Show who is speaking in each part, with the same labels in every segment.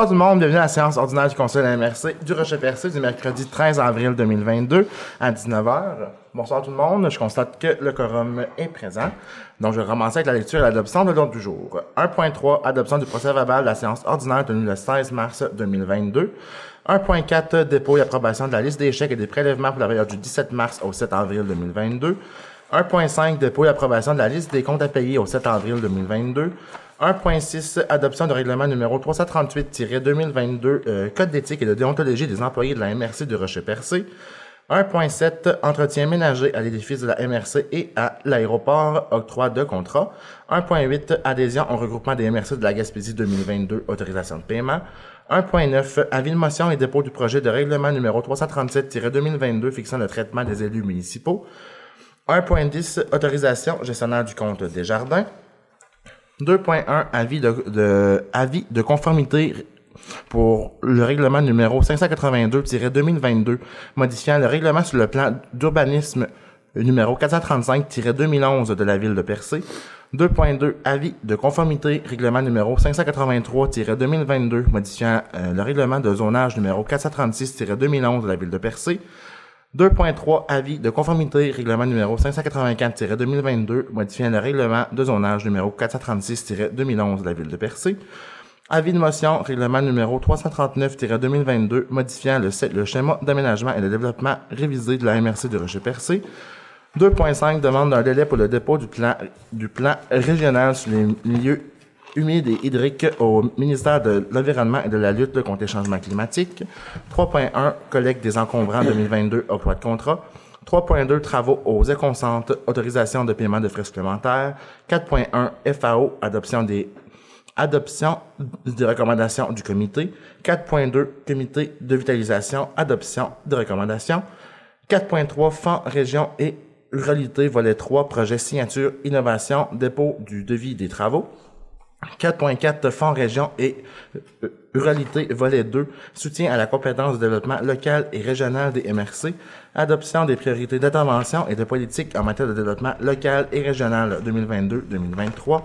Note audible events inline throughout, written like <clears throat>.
Speaker 1: Bonsoir tout le monde, bienvenue à la séance ordinaire du Conseil de la MRC du Rocher Percé du mercredi 13 avril 2022 à 19h. Bonsoir tout le monde, je constate que le quorum est présent. Donc je vais avec la lecture et l'adoption de l'ordre du jour. 1.3, adoption du procès verbal de la séance ordinaire tenue le 16 mars 2022. 1.4, dépôt et approbation de la liste des chèques et des prélèvements pour la période du 17 mars au 7 avril 2022. 1.5, dépôt et approbation de la liste des comptes à payer au 7 avril 2022. 1.6, adoption de règlement numéro 338-2022, euh, Code d'éthique et de déontologie des employés de la MRC du Rocher-Percé. 1.7, entretien ménager à l'édifice de la MRC et à l'aéroport, octroi de contrat. 1.8, adhésion au regroupement des MRC de la Gaspésie 2022, autorisation de paiement. 1.9, avis de motion et dépôt du projet de règlement numéro 337-2022 fixant le traitement des élus municipaux. 1.10, autorisation gestionnaire du compte des jardins. 2.1, avis de, de, avis de conformité pour le règlement numéro 582-2022, modifiant le règlement sur le plan d'urbanisme numéro 435-2011 de la ville de Percé. 2.2, avis de conformité, règlement numéro 583-2022, modifiant euh, le règlement de zonage numéro 436-2011 de la ville de Percé. 2.3, avis de conformité, règlement numéro 584-2022, modifiant le règlement de zonage numéro 436-2011 de la ville de Percé. Avis de motion, règlement numéro 339-2022, modifiant le, le schéma d'aménagement et de développement révisé de la MRC de Rocher-Percé. 2.5, demande d'un délai pour le dépôt du plan, du plan régional sur les milieux humides et hydriques au ministère de l'Environnement et de la lutte contre les changements climatiques. 3.1, collecte des encombrants 2022, octroi de contrat. 3.2, travaux aux éconcentres, autorisation de paiement de frais supplémentaires. 4.1, FAO, adoption des adoption des recommandations du comité. 4.2, comité de vitalisation, adoption des recommandations. 4.3, fonds, région et ruralité, volet 3, projet signature, innovation, dépôt du devis des travaux. 4.4 Fonds région et ruralité, volet 2, soutien à la compétence de développement local et régional des MRC, adoption des priorités d'intervention et de politique en matière de développement local et régional 2022-2023.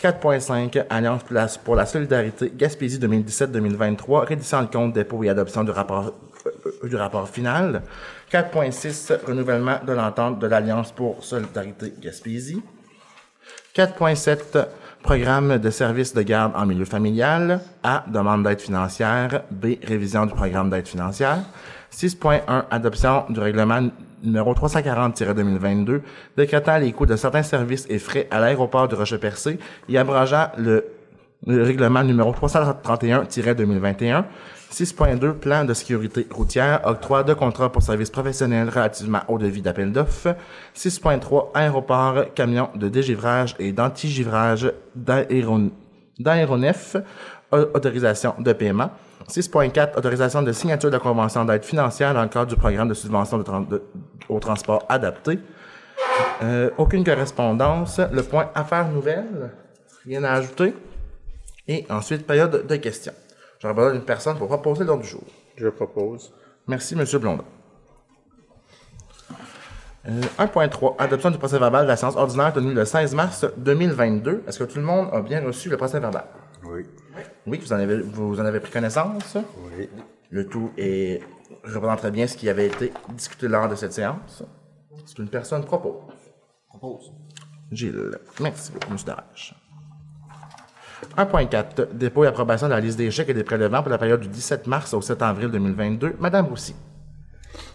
Speaker 1: 4.5 Alliance Place pour la solidarité Gaspésie 2017-2023, rédition de compte, dépôt et adoption du rapport, euh, du rapport final. 4.6 Renouvellement de l'entente de l'Alliance pour solidarité Gaspésie. 4.7 Programme de services de garde en milieu familial. A. Demande d'aide financière. B. Révision du programme d'aide financière. 6.1 Adoption du règlement numéro 340-2022 décrétant les coûts de certains services et frais à l'aéroport de Rocher-Percé et abrogeant le, le règlement numéro 331-2021 6.2 Plan de sécurité routière, octroi de contrats pour services professionnels relativement au devis d'appel d'offres. 6.3 Aéroport, camion de dégivrage et d'antigivrage d'aéronefs, autorisation de paiement. 6.4 Autorisation de signature de convention d'aide financière dans le cadre du programme de subvention de, au transport adapté. Euh, aucune correspondance. Le point affaires nouvelles, rien à ajouter. Et ensuite, période de questions. J'aurais besoin d'une personne pour proposer l'ordre du jour.
Speaker 2: Je propose.
Speaker 1: Merci, M. Blondin. Euh, 1.3. Adoption du procès verbal de la séance ordinaire tenue le 16 mars 2022. Est-ce que tout le monde a bien reçu le procès verbal?
Speaker 2: Oui.
Speaker 1: Oui, vous en avez, vous en avez pris connaissance?
Speaker 2: Oui.
Speaker 1: Le tout est, représente très bien ce qui avait été discuté lors de cette séance. Est-ce qu'une personne propose?
Speaker 3: Propose.
Speaker 1: Gilles. Merci beaucoup, M. Darache. 1.4. Dépôt et approbation de la liste des chèques et des prélèvements pour la période du 17 mars au 7 avril 2022. Madame Roussy.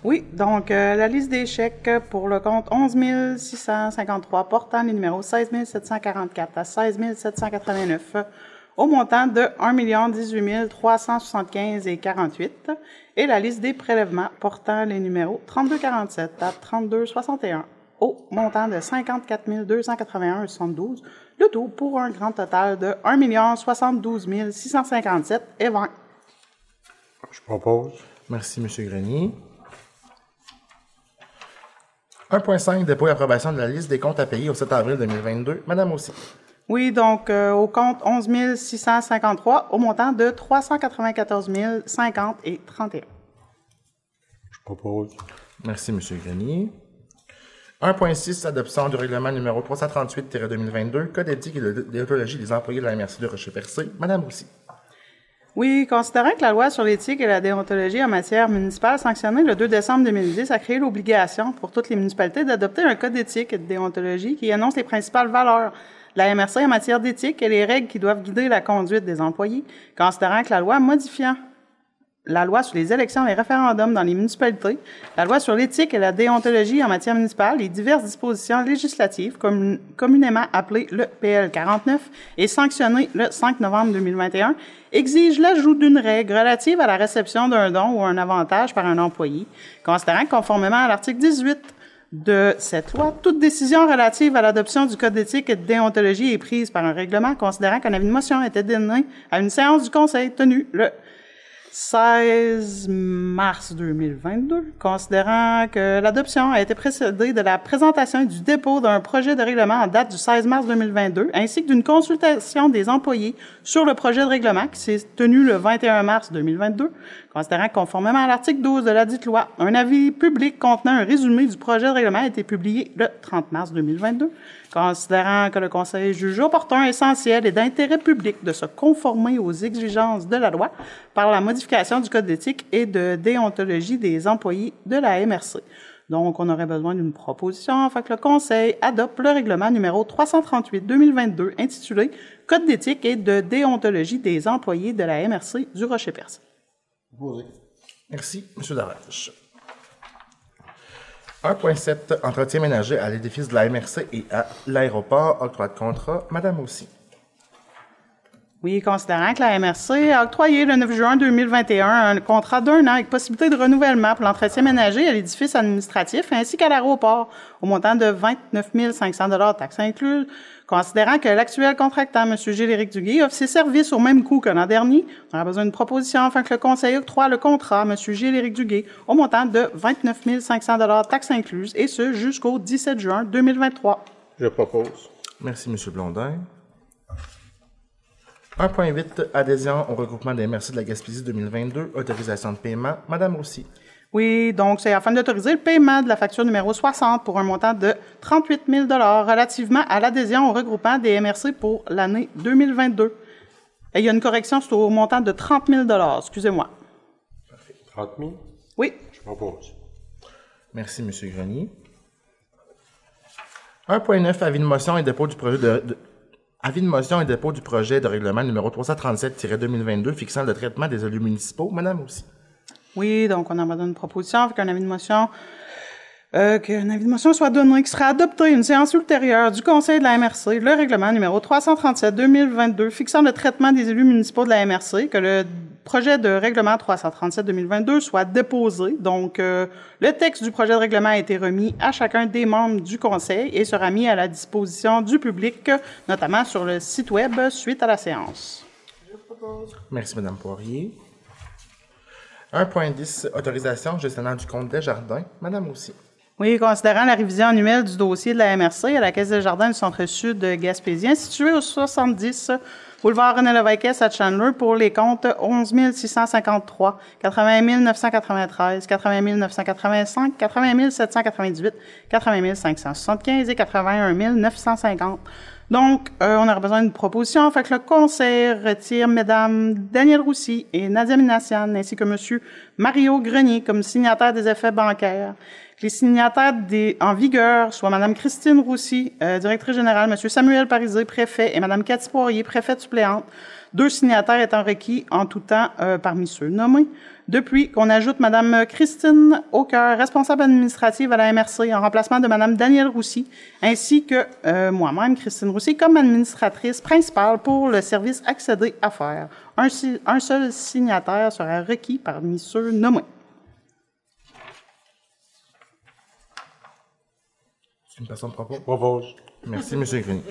Speaker 4: Oui, donc euh, la liste des chèques pour le compte 11 653 portant les numéros 16 744 à 16 789 au montant de 1 18 375 et 48 et la liste des prélèvements portant les numéros 3247 à 3261 au montant de 54 281 et 72 le tout pour un grand total de 1 72 657 et 20.
Speaker 2: Je propose.
Speaker 1: Merci, M. Grenier. 1.5. Dépôt et approbation de la liste des comptes à payer au 7 avril 2022. Madame aussi.
Speaker 4: Oui, donc euh, au compte 11 653 au montant de 394 050 et 31.
Speaker 2: Je propose.
Speaker 1: Merci, M. Grenier. 1.6, adoption du règlement numéro 338-2022, Code éthique et de déontologie des employés de la MRC de Rocher-Percé. Madame Roussy.
Speaker 4: Oui, considérant que la loi sur l'éthique et la déontologie en matière municipale sanctionnée le 2 décembre 2010 a créé l'obligation pour toutes les municipalités d'adopter un code d'éthique et de déontologie qui annonce les principales valeurs de la MRC en matière d'éthique et les règles qui doivent guider la conduite des employés, considérant que la loi modifiant la loi sur les élections et les référendums dans les municipalités, la loi sur l'éthique et la déontologie en matière municipale et diverses dispositions législatives commun- communément appelées le PL 49 et sanctionnées le 5 novembre 2021 exigent l'ajout d'une règle relative à la réception d'un don ou un avantage par un employé, considérant conformément à l'article 18 de cette loi, toute décision relative à l'adoption du code d'éthique et de déontologie est prise par un règlement, considérant qu'un avis de motion était donné à une séance du Conseil tenue le 16 mars 2022, considérant que l'adoption a été précédée de la présentation du dépôt d'un projet de règlement en date du 16 mars 2022, ainsi que d'une consultation des employés sur le projet de règlement qui s'est tenu le 21 mars 2022, considérant que conformément à l'article 12 de la dite loi, un avis public contenant un résumé du projet de règlement a été publié le 30 mars 2022, considérant que le Conseil juge opportun, essentiel et d'intérêt public de se conformer aux exigences de la loi par la modification du Code d'éthique et de déontologie des employés de la MRC. Donc, on aurait besoin d'une proposition afin que le Conseil adopte le règlement numéro 338-2022 intitulé Code d'éthique et de déontologie des employés de la MRC du Rocher-Percé.
Speaker 1: Merci, M. Darache. 1.7 Entretien ménager à l'édifice de la MRC et à l'aéroport. Octroi de contrat. Madame aussi.
Speaker 4: Oui, considérant que la MRC a octroyé le 9 juin 2021 un contrat d'un an avec possibilité de renouvellement pour l'entretien ménager à l'édifice administratif ainsi qu'à l'aéroport au montant de 29 500 taxes incluses, considérant que l'actuel contractant, M. Gilles-Éric Duguay, offre ses services au même coût que l'an dernier, on aura besoin d'une proposition afin que le Conseil octroie le contrat à M. Gilles-Éric Duguay au montant de 29 500 taxes incluses, et ce jusqu'au 17 juin 2023.
Speaker 2: Je propose.
Speaker 1: Merci, M. Blondin. 1.8 Adhésion au regroupement des MRC de la Gaspésie 2022. Autorisation de paiement. Madame aussi.
Speaker 4: Oui, donc c'est afin d'autoriser le paiement de la facture numéro 60 pour un montant de 38 000 relativement à l'adhésion au regroupement des MRC pour l'année 2022. Et il y a une correction, c'est au montant de 30 000 excusez-moi.
Speaker 2: 30 000?
Speaker 4: Oui,
Speaker 2: Je propose.
Speaker 1: Merci, M. Grenier. 1.9 Avis de motion et dépôt du projet de, de- Avis de motion et dépôt du projet de règlement numéro 337-2022 fixant le traitement des élus municipaux. Madame aussi.
Speaker 4: Oui, donc on a besoin d'une proposition avec un avis de motion. Euh, qu'un avis de motion soit donné, qui sera adopté une séance ultérieure du Conseil de la MRC, le règlement numéro 337-2022 fixant le traitement des élus municipaux de la MRC, que le projet de règlement 337-2022 soit déposé. Donc, euh, le texte du projet de règlement a été remis à chacun des membres du Conseil et sera mis à la disposition du public, notamment sur le site Web suite à la séance.
Speaker 1: Merci, Madame Poirier. 1.10 Autorisation gestionnaire du compte des jardins. Madame aussi.
Speaker 4: Oui, considérant la révision annuelle du dossier de la MRC à la Caisse des Jardins du Centre-Sud gaspésien, situé au 70 boulevard René Lévesque à Chandler pour les comptes 11 653, 80 993, 80 985, 80 798, 80 575 et 81 950. Donc, euh, on aurait besoin d'une proposition. Fait que le Conseil retire Mesdames Daniel Roussy et Nadia Minassian, ainsi que Monsieur Mario Grenier comme signataires des effets bancaires. Les signataires en vigueur soient Madame Christine Roussy, euh, directrice générale, Monsieur Samuel Parisé, préfet, et Madame Cathy Poirier, préfète suppléante. Deux signataires étant requis en tout temps euh, parmi ceux nommés. Depuis qu'on ajoute Madame Christine Aucœur, responsable administrative à la MRC, en remplacement de Madame Danielle Roussy, ainsi que euh, moi-même, Christine Roussy, comme administratrice principale pour le service accéder à faire. Un, seul signataire sera requis parmi ceux nommés.
Speaker 1: C'est une personne.
Speaker 2: Propose.
Speaker 1: Merci, M.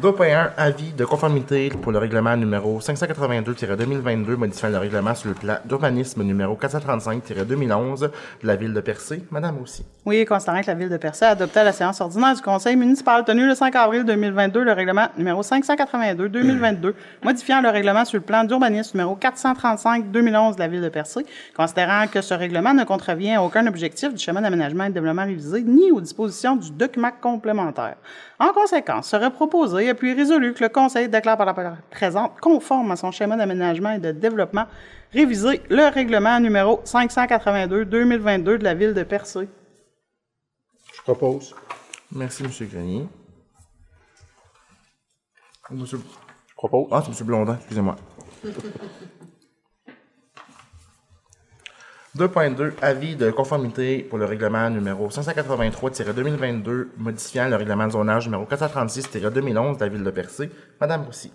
Speaker 1: Grenier. 2.1 Avis de conformité pour le règlement numéro 582-2022 modifiant le règlement sur le plan d'urbanisme numéro 435-2011 de la ville de Percé. Madame aussi.
Speaker 4: Oui, considérant que la Ville de Percé a adopté à la séance ordinaire du Conseil municipal tenue le 5 avril 2022 le règlement numéro 582-2022, <clears throat> modifiant le règlement sur le plan d'urbanisme numéro 435-2011 de la Ville de Percé, considérant que ce règlement ne contrevient à aucun objectif du schéma d'aménagement et de développement révisé, ni aux dispositions du document complémentaire. En conséquence, serait proposé Percé, appuie résolu que le Conseil déclare par la présente conforme à son schéma d'aménagement et de développement révisé le règlement numéro 582-2022 de la ville de Percé.
Speaker 2: Je propose.
Speaker 1: Merci, M. Grenier. Monsieur...
Speaker 2: Je propose.
Speaker 1: Ah, c'est M. Blondin, excusez-moi. <laughs> 2.2 Avis de conformité pour le règlement numéro 583-2022 modifiant le règlement de zonage numéro 436-2011 de la ville de Percé. Madame Roussy.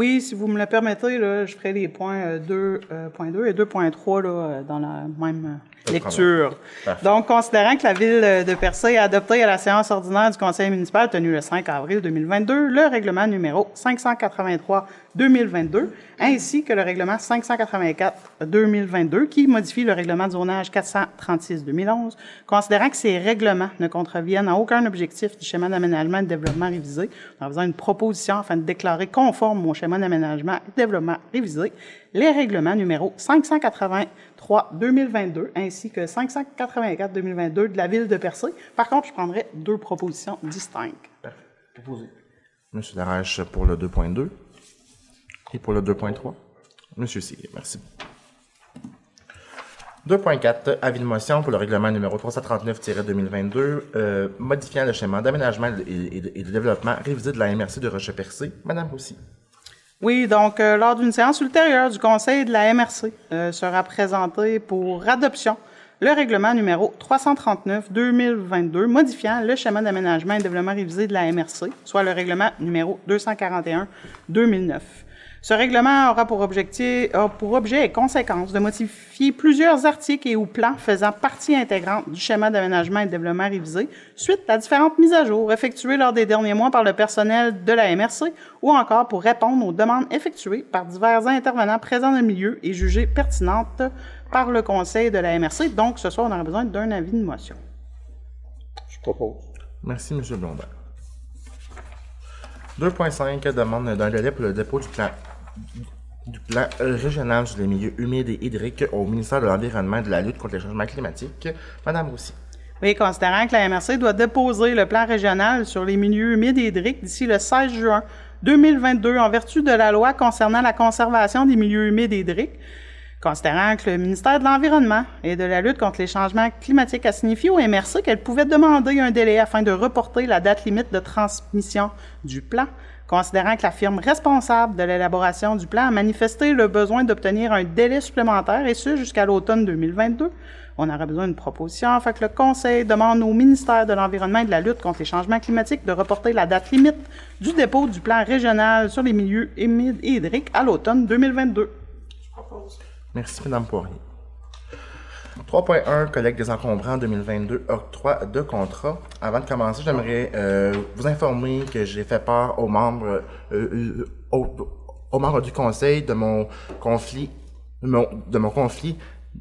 Speaker 4: Oui, si vous me le permettez, là, je ferai les points euh, 2.2 et 2.3 là, euh, dans la même euh, lecture. Donc, considérant que la ville euh, de Percé a adopté à la séance ordinaire du conseil municipal tenue le 5 avril 2022 le règlement numéro 583-2022 ainsi que le règlement 584-2022 qui modifie le règlement de zonage 436-2011, considérant que ces règlements ne contreviennent à aucun objectif du schéma d'aménagement et de développement révisé, on a besoin d'une proposition afin de déclarer conforme au schéma d'aménagement et développement révisé les règlements numéro 583-2022 ainsi que 584-2022 de la ville de Percé. Par contre, je prendrai deux propositions distinctes.
Speaker 1: Monsieur Darèche pour le 2.2 et pour le 2.3. Monsieur Cyr, merci. 2.4 Avis de motion pour le règlement numéro 339-2022 euh, modifiant le schéma d'aménagement et, de- développement révisé de la MRC de Rocher-Percé. Madame Roussy.
Speaker 4: Oui, donc euh, lors d'une séance ultérieure du Conseil de la MRC euh, sera présenté pour adoption le règlement numéro 339-2022 modifiant le schéma d'aménagement et développement révisé de la MRC, soit le règlement numéro 241-2009. Ce règlement aura pour, objectif, a pour objet et conséquence de modifier plusieurs articles et ou plans faisant partie intégrante du schéma d'aménagement et de développement révisé suite à différentes mises à jour effectuées lors des derniers mois par le personnel de la MRC ou encore pour répondre aux demandes effectuées par divers intervenants présents dans le milieu et jugées pertinentes par le Conseil de la MRC. Donc, ce soir, on aura besoin d'un avis de motion.
Speaker 2: Je propose.
Speaker 1: Merci, Monsieur Blondin. 2.5 demande d'un délai pour le dépôt du plan du plan régional sur les milieux humides et hydriques au ministère de l'Environnement et de la lutte contre les changements climatiques. Madame Roussy.
Speaker 4: Oui, considérant que la MRC doit déposer le plan régional sur les milieux humides et hydriques d'ici le 16 juin 2022 en vertu de la loi concernant la conservation des milieux humides et hydriques, considérant que le ministère de l'Environnement et de la lutte contre les changements climatiques a signifié au MRC qu'elle pouvait demander un délai afin de reporter la date limite de transmission du plan, considérant que la firme responsable de l'élaboration du plan a manifesté le besoin d'obtenir un délai supplémentaire, et ce jusqu'à l'automne 2022, on aurait besoin d'une proposition. Fait que le Conseil demande au ministère de l'Environnement et de la lutte contre les changements climatiques de reporter la date limite du dépôt du plan régional sur les milieux humides et hydriques à l'automne 2022.
Speaker 1: Merci, Madame Poirier. 3.1 Collecte des encombrants 2022, octroi de contrat. Avant de commencer, j'aimerais euh, vous informer que j'ai fait part aux membres, euh, euh, aux, membres du conseil de mon conflit, de mon, conflit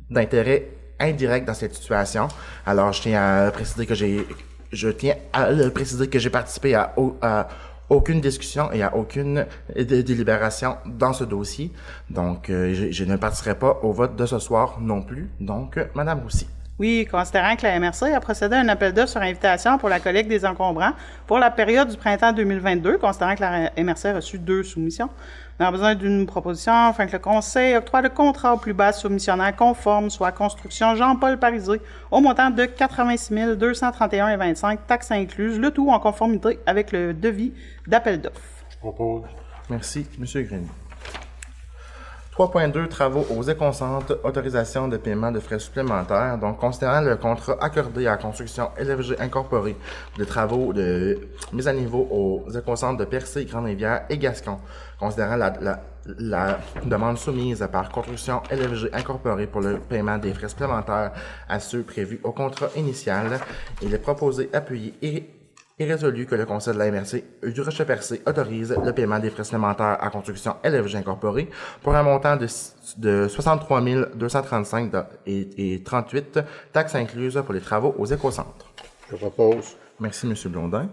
Speaker 1: d'intérêt indirect dans cette situation. Alors, je tiens à préciser que j'ai, je tiens à préciser que j'ai participé à, à aucune discussion et à aucune dé- délibération dans ce dossier. Donc, euh, je, je ne participerai pas au vote de ce soir non plus. Donc, euh, Madame Roussy.
Speaker 4: Oui, considérant que la MRC a procédé à un appel d'offres sur invitation pour la collecte des encombrants pour la période du printemps 2022, considérant que la MRC a reçu deux soumissions, on a besoin d'une proposition afin que le Conseil octroie le contrat au plus bas soumissionnaire conforme, soit Construction Jean-Paul Parisé, au montant de 86 231,25 taxes incluses, le tout en conformité avec le devis d'appel d'offres.
Speaker 2: Je propose.
Speaker 1: Merci, Monsieur Grenier. 3.2 Travaux aux éconcentres, autorisation de paiement de frais supplémentaires. Donc, considérant le contrat accordé à construction LFG Incorporée des travaux de mise à niveau aux éconcentres de Percé, Grande-Rivière et Gascon, considérant la, la, la demande soumise par construction LFG Incorporée pour le paiement des frais supplémentaires à ceux prévus au contrat initial, il est proposé, appuyé et est résolu que le Conseil de la MRC du Rocher-Percé autorise le paiement des frais supplémentaires à construction LFG Incorporée pour un montant de, de 63 235 do- et, et 38 taxes incluses pour les travaux aux écocentres.
Speaker 2: Je propose.
Speaker 1: Merci, M. Blondin.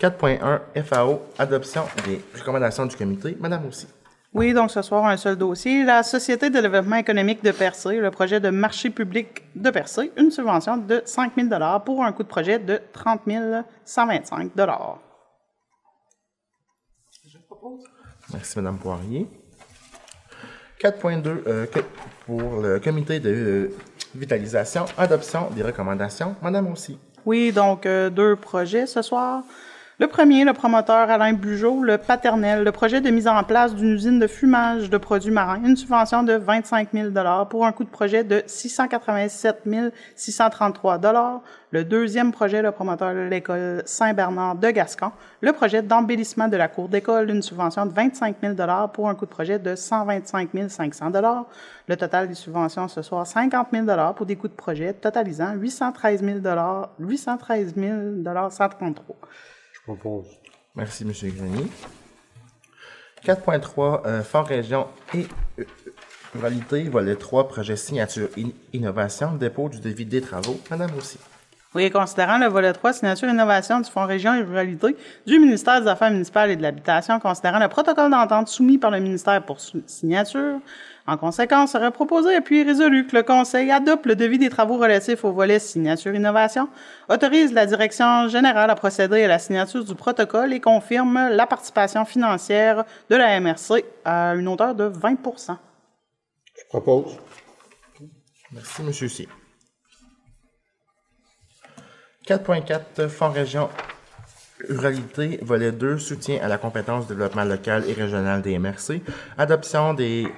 Speaker 1: 4.1 FAO, adoption des recommandations du comité. Madame aussi.
Speaker 4: Oui, donc ce soir, un seul dossier. La Société de développement économique de Percé, le projet de marché public de Percé, une subvention de 5 000 pour un coût de projet de 30 125
Speaker 1: Merci, Madame Poirier. 4.2 euh, pour le comité de euh, vitalisation, adoption des recommandations. Madame aussi.
Speaker 4: Oui, donc euh, deux projets ce soir. Le premier, le promoteur Alain Bugeaud, le paternel, le projet de mise en place d'une usine de fumage de produits marins, une subvention de 25 000 pour un coût de projet de 687 633 Le deuxième projet, le promoteur de l'école Saint-Bernard de Gascon, le projet d'embellissement de la cour d'école, une subvention de 25 000 pour un coût de projet de 125 500 Le total des subventions ce soir, 50 000 pour des coûts de projet totalisant 813 000 813 133
Speaker 2: Je propose.
Speaker 1: Merci, Monsieur Grenier. 4.3 euh, Fort Région et euh, Ruralité, volet 3, projet signature in- innovation, dépôt du devis des travaux. Madame aussi.
Speaker 4: Oui, considérant le volet 3, signature innovation du Fonds région et ruralité du ministère des Affaires municipales et de l'Habitation, considérant le protocole d'entente soumis par le ministère pour signature, en conséquence, serait proposé et puis résolu que le Conseil adopte le devis des travaux relatifs au volet signature innovation, autorise la Direction générale à procéder à la signature du protocole et confirme la participation financière de la MRC à une hauteur de 20%
Speaker 2: Je propose.
Speaker 1: Merci, Monsieur C. 4.4 Fonds Région Ruralité, volet 2, soutien à la compétence développement local et régional des MRC, adoption des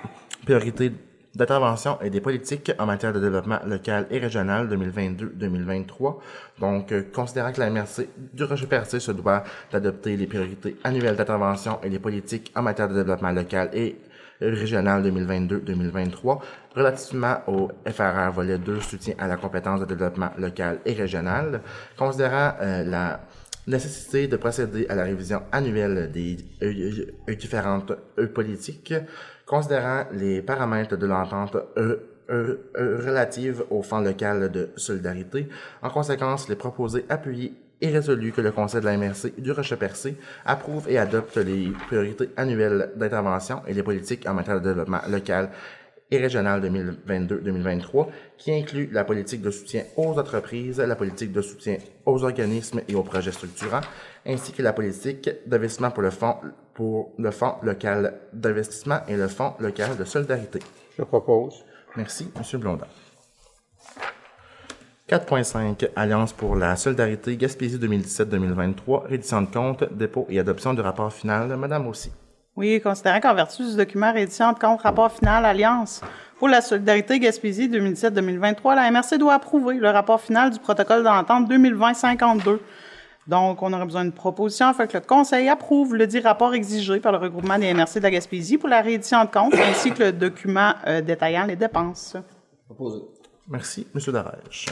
Speaker 1: priorités d'intervention et des politiques en matière de développement local et régional 2022-2023. Donc, euh, considérant que la MRC du Rocher Percé se doit d'adopter les priorités annuelles d'intervention et les politiques en matière de développement local et régional 2022-2023 relativement au FRR volet 2 soutien à la compétence de développement local et régional considérant euh, la nécessité de procéder à la révision annuelle des euh, euh, différentes euh, politiques considérant les paramètres de l'entente relative au fonds local de solidarité. En conséquence, les proposés appuyés et résolu que le Conseil de la MRC du Rocher-Percé approuve et adopte les priorités annuelles d'intervention et les politiques en matière de développement local et régional 2022-2023, qui inclut la politique de soutien aux entreprises, la politique de soutien aux organismes et aux projets structurants, ainsi que la politique d'investissement pour le fonds pour le fonds local d'investissement et le fonds local de solidarité.
Speaker 2: Je propose.
Speaker 1: Merci, Monsieur Blondin. 4.5 Alliance pour la solidarité Gaspésie 2017-2023, rédition de compte, dépôt et adoption du rapport final. Madame aussi.
Speaker 4: Oui, considérant qu'en vertu du document réédition de compte rapport final Alliance pour la solidarité Gaspésie 2017-2023, la MRC doit approuver le rapport final du protocole d'entente 2020-52. Donc, on aurait besoin d'une proposition afin que le Conseil approuve le dit rapport exigé par le regroupement des MRC de la Gaspésie pour la réédition de compte ainsi que le document euh, détaillant les dépenses.
Speaker 2: Proposé.
Speaker 1: Merci, Monsieur Darèche.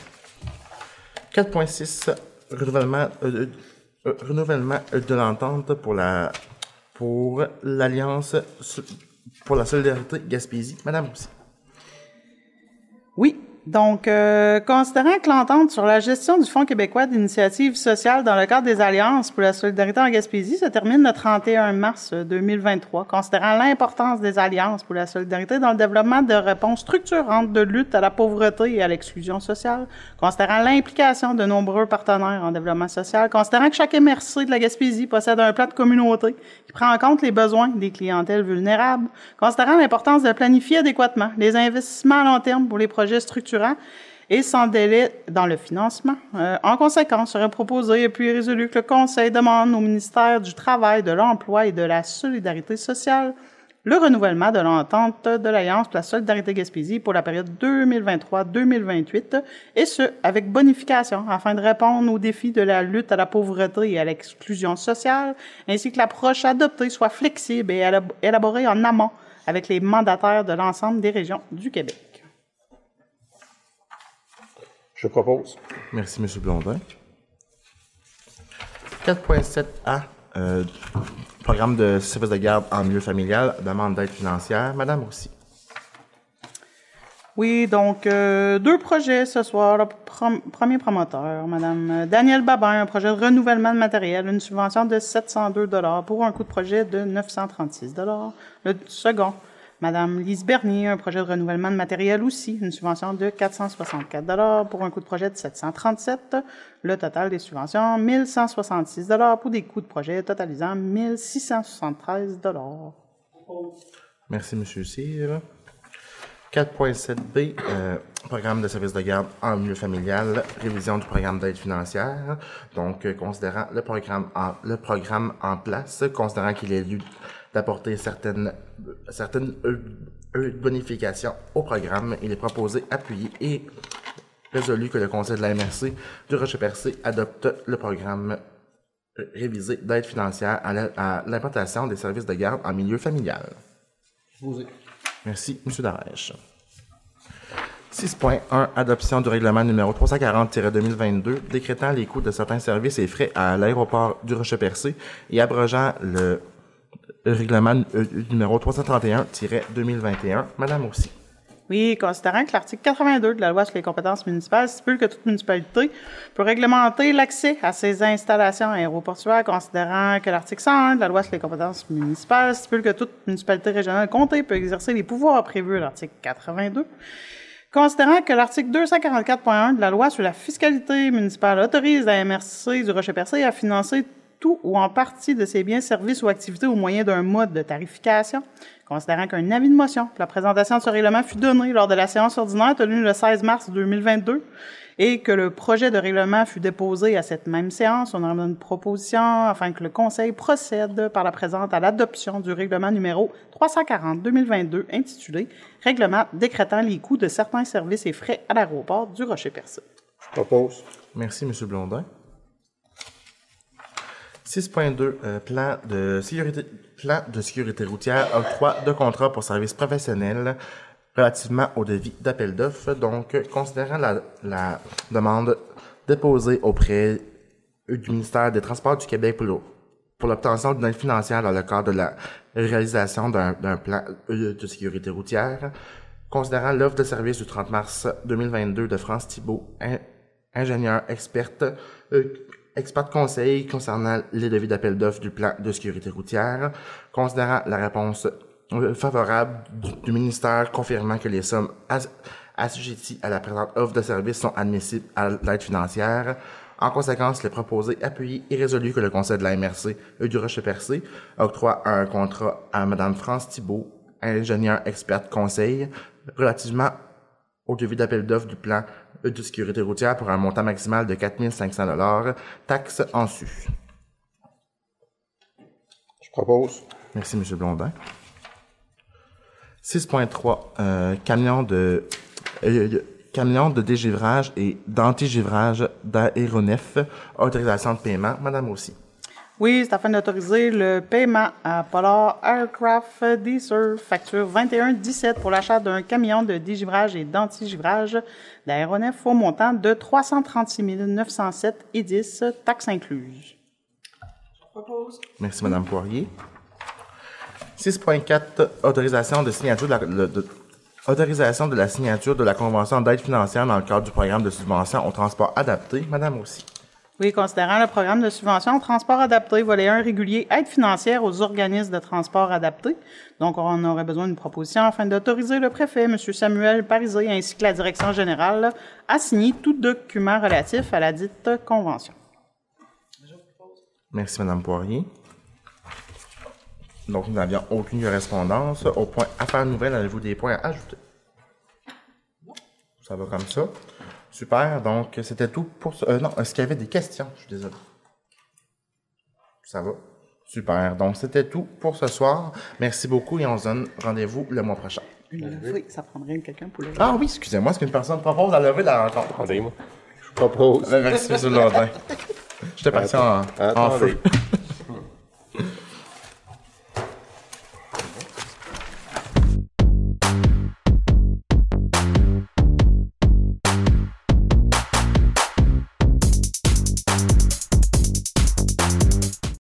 Speaker 1: 4.6 Renouvellement, euh, euh, renouvellement de l'entente pour la pour l'Alliance pour la solidarité Gaspésie. Madame aussi.
Speaker 4: Donc, euh, considérant que l'entente sur la gestion du Fonds québécois d'initiative sociale dans le cadre des Alliances pour la solidarité en Gaspésie se termine le 31 mars 2023, considérant l'importance des Alliances pour la solidarité dans le développement de réponses structurantes de lutte à la pauvreté et à l'exclusion sociale, considérant l'implication de nombreux partenaires en développement social, considérant que chaque MRC de la Gaspésie possède un plan de communauté qui prend en compte les besoins des clientèles vulnérables, considérant l'importance de planifier adéquatement les investissements à long terme pour les projets structurants et sans délai dans le financement. Euh, en conséquence, serait proposé et puis résolu que le Conseil demande au ministère du Travail, de l'Emploi et de la Solidarité sociale le renouvellement de l'entente de l'Alliance pour la solidarité Gaspésie pour la période 2023-2028, et ce, avec bonification, afin de répondre aux défis de la lutte à la pauvreté et à l'exclusion sociale, ainsi que l'approche adoptée soit flexible et élab- élaborée en amont avec les mandataires de l'ensemble des régions du Québec.
Speaker 2: Je propose.
Speaker 1: Merci, Monsieur Blondin. 4.7A, euh, programme de service de garde en milieu familial, demande d'aide financière. Madame aussi.
Speaker 4: Oui, donc euh, deux projets ce soir. Le prom- premier promoteur, Madame Danielle Babin, un projet de renouvellement de matériel, une subvention de 702 dollars pour un coût de projet de 936 dollars. Le second, Madame Lise Bernier, un projet de renouvellement de matériel aussi, une subvention de 464 pour un coût de projet de 737. Le total des subventions, 1166 pour des coûts de projet totalisant 1673
Speaker 1: Merci, M. Cyr. 4.7b, euh, programme de service de garde en milieu familial, révision du programme d'aide financière. Donc, euh, considérant le programme en, le programme en place, considérant qu'il est lieu d'apporter certaines, certaines bonifications au programme, il est proposé, appuyé et résolu que le Conseil de la MRC du Rocher-Percé adopte le programme euh, révisé d'aide financière à la- à l'implantation des services de garde en milieu familial.
Speaker 2: Posé.
Speaker 1: Merci, M. Darèche. 6.1 Adoption du règlement numéro 340-2022 décrétant les coûts de certains services et frais à l'aéroport du Rocher-Percé et abrogeant le règlement euh, numéro 331-2021. Madame aussi.
Speaker 4: Oui, considérant que l'article 82 de la loi sur les compétences municipales stipule que toute municipalité peut réglementer l'accès à ses installations aéroportuaires, considérant que l'article 101 de la loi sur les compétences municipales stipule que toute municipalité régionale comptée peut exercer les pouvoirs prévus à l'article 82, Considérant que l'article 244.1 de la loi sur la fiscalité municipale autorise la MRC du Rocher-Percé à financer tout ou en partie de ses biens, services ou activités au moyen d'un mode de tarification, considérant qu'un avis de motion pour la présentation de ce règlement fut donné lors de la séance ordinaire tenue le 16 mars 2022 et que le projet de règlement fut déposé à cette même séance, on aura une proposition afin que le Conseil procède par la présente à l'adoption du règlement numéro 340-2022 intitulé Règlement décrétant les coûts de certains services et frais à l'aéroport du Rocher-Percé.
Speaker 2: Je propose.
Speaker 1: Merci, M. Blondin. 6.2 euh, plan de sécurité plan de sécurité routière octroi de contrat pour services professionnels relativement au devis d'appel d'offres. Donc, considérant la, la demande déposée auprès du ministère des Transports du Québec pour, l'obtention d'une aide financière dans le cadre de la réalisation d'un plan euh, de sécurité routière, considérant l'offre de service du 30 mars 2022 de France Thibault, in- ingénieur experte, euh, expert conseil concernant les devis d'appel d'offres du plan de sécurité routière, considérant la réponse euh, favorable du, ministère confirmant que les sommes as- assujetties à la présente offre de service sont admissibles à l'aide financière. En conséquence, le proposé, appuyé et résolu que le Conseil de la MRC euh, du Rocher-Percé octroie un contrat à Mme France Thibault, ingénieure experte conseil, relativement au devis d'appel d'offres du plan de sécurité routière pour un montant maximal de 4 500 taxes en sus.
Speaker 2: Je propose.
Speaker 1: Merci, M. Blondin. 6.3, euh, camion de euh, camion de dégivrage et d'antigivrage d'aéronefs, autorisation de paiement. Madame aussi.
Speaker 4: Oui, c'est afin d'autoriser le paiement à Polar Aircraft Deezer, facture 2117 pour l'achat d'un camion de dégivrage et d'antigivrage d'aéronefs au montant de 336 907 et 10, taxes incluses.
Speaker 1: Merci, Madame Poirier. 6.4, autorisation de signature de la, de- autorisation de la signature de la convention d'aide financière dans le cadre du programme de subvention au transport adapté. Madame aussi.
Speaker 4: Oui, considérant le programme de subvention transport adapté, volet 1 régulier, aide financière aux organismes de transport adapté. Donc, on aurait besoin d'une proposition afin d'autoriser le préfet, M. Samuel Parisé, ainsi que la direction générale, à signer tout document relatif à la dite convention.
Speaker 1: Merci, Madame Poirier. Donc, nous n'avions aucune correspondance. Au point Affaires nouvelles, avez-vous des points à ajouter? Ça va comme ça. Super. Donc, c'était tout pour ce... euh, non, est-ce qu'il y avait des questions? Je suis désolé. Ça va? Super. Donc, c'était tout pour ce soir. Merci beaucoup et on se donne rendez-vous le mois prochain.
Speaker 4: Une levée, ça prendrait quelqu'un pour le
Speaker 1: Ah oui, excusez-moi, est-ce qu'une personne propose à lever la rencontre?
Speaker 2: Attendez-moi. Je propose.
Speaker 1: Merci, M. Londin. J'étais parti en, en feu.